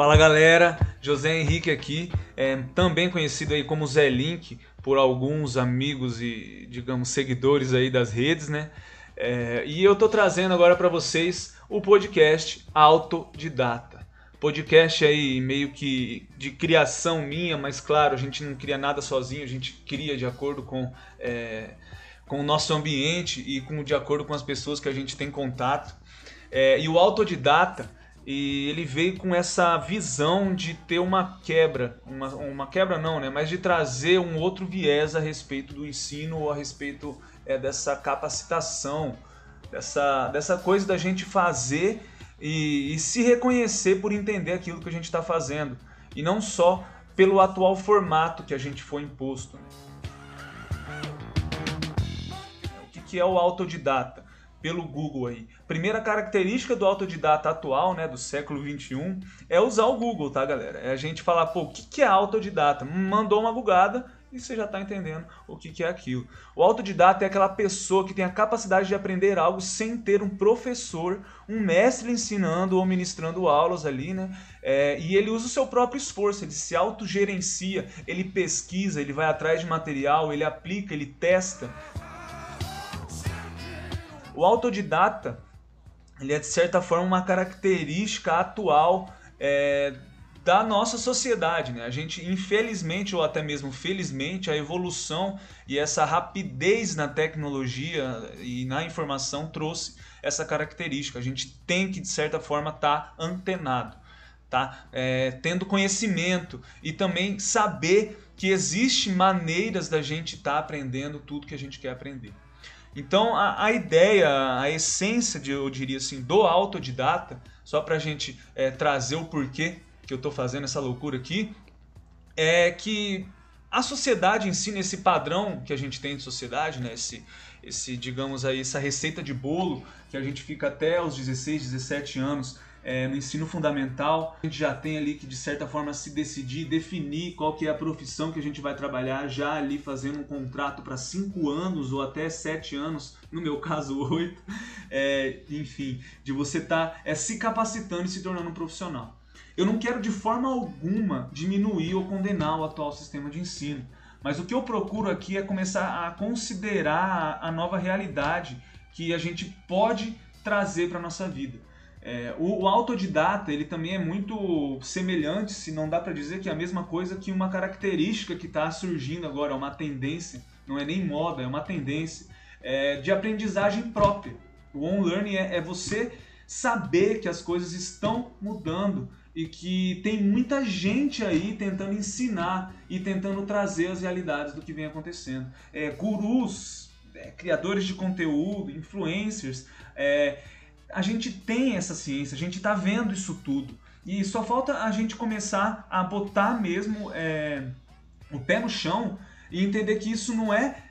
Fala galera, José Henrique aqui, é, também conhecido aí como Zé Link por alguns amigos e, digamos, seguidores aí das redes, né? É, e eu tô trazendo agora para vocês o podcast Autodidata. Podcast aí meio que de criação minha, mas claro, a gente não cria nada sozinho, a gente cria de acordo com, é, com o nosso ambiente e com, de acordo com as pessoas que a gente tem contato. É, e o autodidata e ele veio com essa visão de ter uma quebra, uma, uma quebra não, né? Mas de trazer um outro viés a respeito do ensino a respeito é, dessa capacitação, dessa, dessa coisa da gente fazer e, e se reconhecer por entender aquilo que a gente está fazendo. E não só pelo atual formato que a gente foi imposto. Né? O que, que é o autodidata? Pelo Google aí. Primeira característica do autodidata atual, né, do século 21, é usar o Google, tá, galera? É a gente falar, pô, o que é autodidata? Mandou uma bugada e você já está entendendo o que é aquilo. O autodidata é aquela pessoa que tem a capacidade de aprender algo sem ter um professor, um mestre ensinando ou ministrando aulas ali, né? É, e ele usa o seu próprio esforço, ele se autogerencia, ele pesquisa, ele vai atrás de material, ele aplica, ele testa. O autodidata, ele é de certa forma uma característica atual é, da nossa sociedade. Né? A gente, infelizmente ou até mesmo felizmente, a evolução e essa rapidez na tecnologia e na informação trouxe essa característica. A gente tem que, de certa forma, estar tá antenado, tá? É, tendo conhecimento e também saber que existem maneiras da gente estar tá aprendendo tudo que a gente quer aprender. Então a, a ideia, a essência, de, eu diria assim, do autodidata, só para a gente é, trazer o porquê que eu estou fazendo essa loucura aqui, é que a sociedade ensina esse padrão que a gente tem de sociedade, né? esse, esse, digamos aí, essa receita de bolo que a gente fica até os 16, 17 anos é, no ensino fundamental, a gente já tem ali que de certa forma se decidir, definir qual que é a profissão que a gente vai trabalhar, já ali fazendo um contrato para cinco anos ou até sete anos, no meu caso oito, é, enfim, de você estar tá, é, se capacitando e se tornando um profissional. Eu não quero de forma alguma diminuir ou condenar o atual sistema de ensino, mas o que eu procuro aqui é começar a considerar a nova realidade que a gente pode trazer para nossa vida. É, o, o, autodidata ele também é muito semelhante, se não dá para dizer que é a mesma coisa que uma característica que está surgindo agora, uma tendência, não é nem moda, é uma tendência é, de aprendizagem própria. O on-learning é, é você saber que as coisas estão mudando e que tem muita gente aí tentando ensinar e tentando trazer as realidades do que vem acontecendo. É, gurus, é, criadores de conteúdo, influencers, é, a gente tem essa ciência, a gente está vendo isso tudo. E só falta a gente começar a botar mesmo é, o pé no chão e entender que isso não é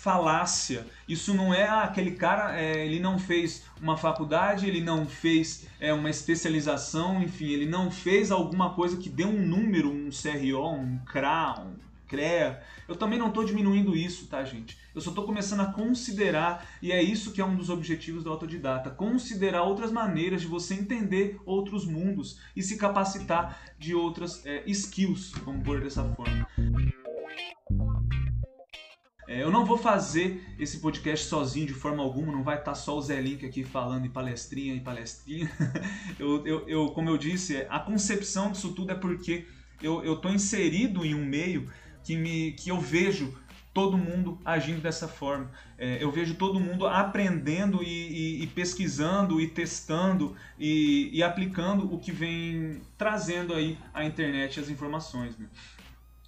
falácia. Isso não é ah, aquele cara, é, ele não fez uma faculdade, ele não fez é, uma especialização, enfim, ele não fez alguma coisa que dê um número, um CRO, um CRA, um CREA. Eu também não estou diminuindo isso, tá, gente? Eu só estou começando a considerar, e é isso que é um dos objetivos do autodidata: considerar outras maneiras de você entender outros mundos e se capacitar de outras é, skills, vamos pôr dessa forma. É, eu não vou fazer esse podcast sozinho de forma alguma, não vai estar só o Zé Link aqui falando em palestrinha e palestrinha. eu, eu, eu, como eu disse, a concepção disso tudo é porque eu estou inserido em um meio que, me, que eu vejo todo mundo agindo dessa forma. É, eu vejo todo mundo aprendendo e, e, e pesquisando e testando e, e, aplicando o que vem trazendo aí a internet as informações. Né?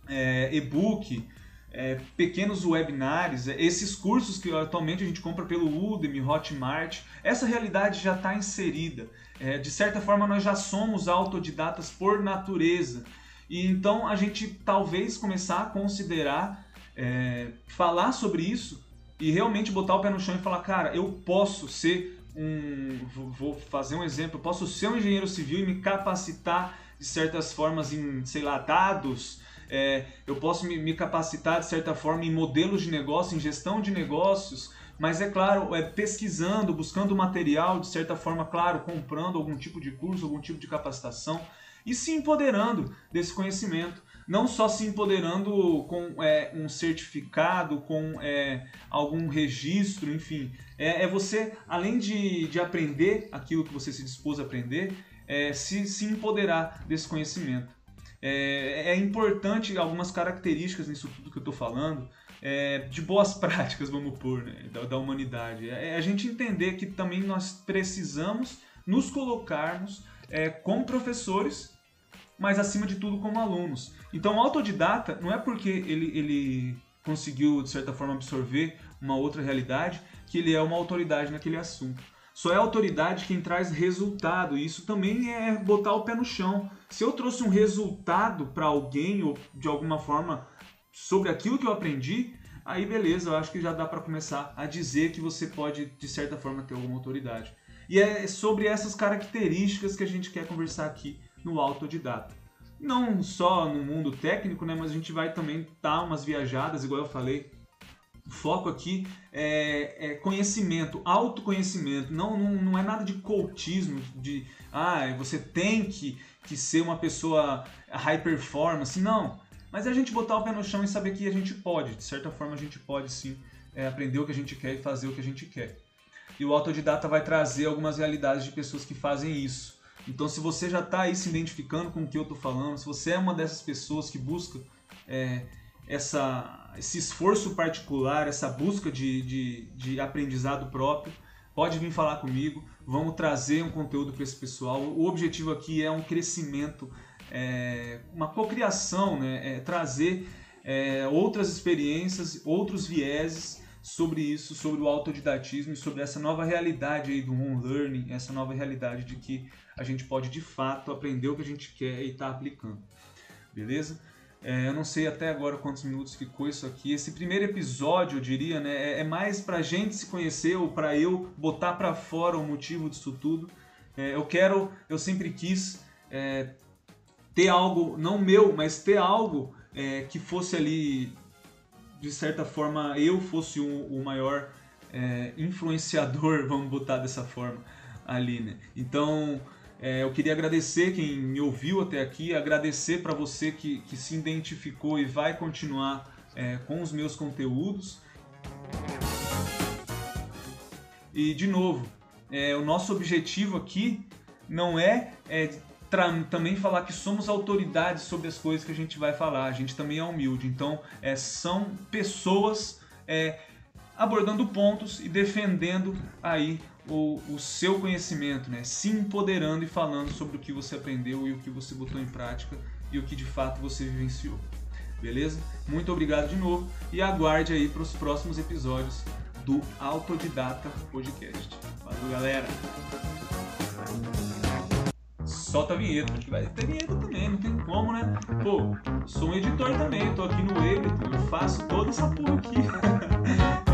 É, e-book, é, pequenos webinars, é, esses cursos que atualmente a gente compra pelo Udemy, Hotmart, essa realidade já está inserida. É, de certa forma, nós já somos autodidatas por natureza. E então a gente talvez começar a considerar é, falar sobre isso e realmente botar o pé no chão e falar, cara, eu posso ser um. Vou fazer um exemplo, eu posso ser um engenheiro civil e me capacitar de certas formas em, sei lá, dados. É, eu posso me, me, capacitar de certa forma em modelos de negócio, em gestão de negócios, mas é claro, é pesquisando, buscando material, de certa forma, claro, comprando algum tipo de curso, algum tipo de capacitação. E se empoderando desse conhecimento. Não só se empoderando com é, um certificado, com é, algum registro, enfim. É, é, você, além de, de aprender aquilo que você se dispôs a aprender, é, se, se empoderar desse conhecimento. É, é, importante algumas características nisso tudo que eu estou falando, é, de boas práticas, vamos pôr, né, da, da, humanidade. É a gente entender que também nós precisamos nos colocarmos é, como professores, mas acima de tudo como alunos. Então, o autodidata não é porque ele, ele conseguiu, de certa forma, absorver uma outra realidade que ele é uma autoridade naquele assunto. Só é autoridade quem traz resultado. E isso também é botar o pé no chão. Se eu trouxe um resultado para alguém ou de alguma forma sobre aquilo que eu aprendi, aí beleza, eu acho que já dá para começar a dizer que você pode de certa forma ter alguma autoridade. E é sobre essas características que a gente quer conversar aqui no autodidata. Não só no mundo técnico, né, mas a gente vai também dar umas viajadas, igual eu falei. O foco aqui é, é conhecimento, autoconhecimento. Não, não, não é nada de cultismo, de ah, você tem que, que ser uma pessoa high performance. Não. Mas é a gente botar o pé no chão e saber que a gente pode. De certa forma, a gente pode sim é, aprender o que a gente quer e fazer o que a gente quer. E o autodidata vai trazer algumas realidades de pessoas que fazem isso. Então, se você já está aí se identificando com o que eu estou falando, se você é uma dessas pessoas que busca é, essa, esse esforço particular, essa busca de, de, de, aprendizado próprio, pode vir falar comigo. Vamos trazer um conteúdo para esse pessoal. O objetivo aqui é um crescimento, é, uma cocriação, né? É trazer é, outras experiências, outros vieses sobre isso, sobre o autodidatismo e sobre essa nova realidade aí do on-learning, essa nova realidade de que a gente pode de fato aprender o que a gente quer e estar tá aplicando. Beleza? É, eu não sei até agora quantos minutos ficou isso aqui. Esse primeiro episódio, eu diria, né, é, é mais pra gente se conhecer ou pra eu botar pra fora o motivo disso tudo. É, eu quero, eu sempre quis é, ter algo, não meu, mas ter algo é, que fosse ali de certa forma, eu fosse o, maior é, influenciador, vamos botar dessa forma ali, né? Então, é, eu queria agradecer quem me ouviu até aqui, agradecer para você que, que se identificou e vai continuar é, com os meus conteúdos. E, de novo, é, o nosso objetivo aqui não é, é também falar que somos autoridades sobre as coisas que a gente vai falar. A gente também é humilde. Então, é, são pessoas é, abordando pontos e defendendo aí o, o, seu conhecimento, né? Se empoderando e falando sobre o que você aprendeu e o que você botou em prática e o que de fato você vivenciou. Beleza? Muito obrigado de novo e aguarde aí para os próximos episódios do Autodidata Podcast. Valeu, galera! Solta a vinheta, que vai ter vinheta também, não tem como, né? Pô, sou um editor também, tô aqui no Ableton, eu faço toda essa porra aqui.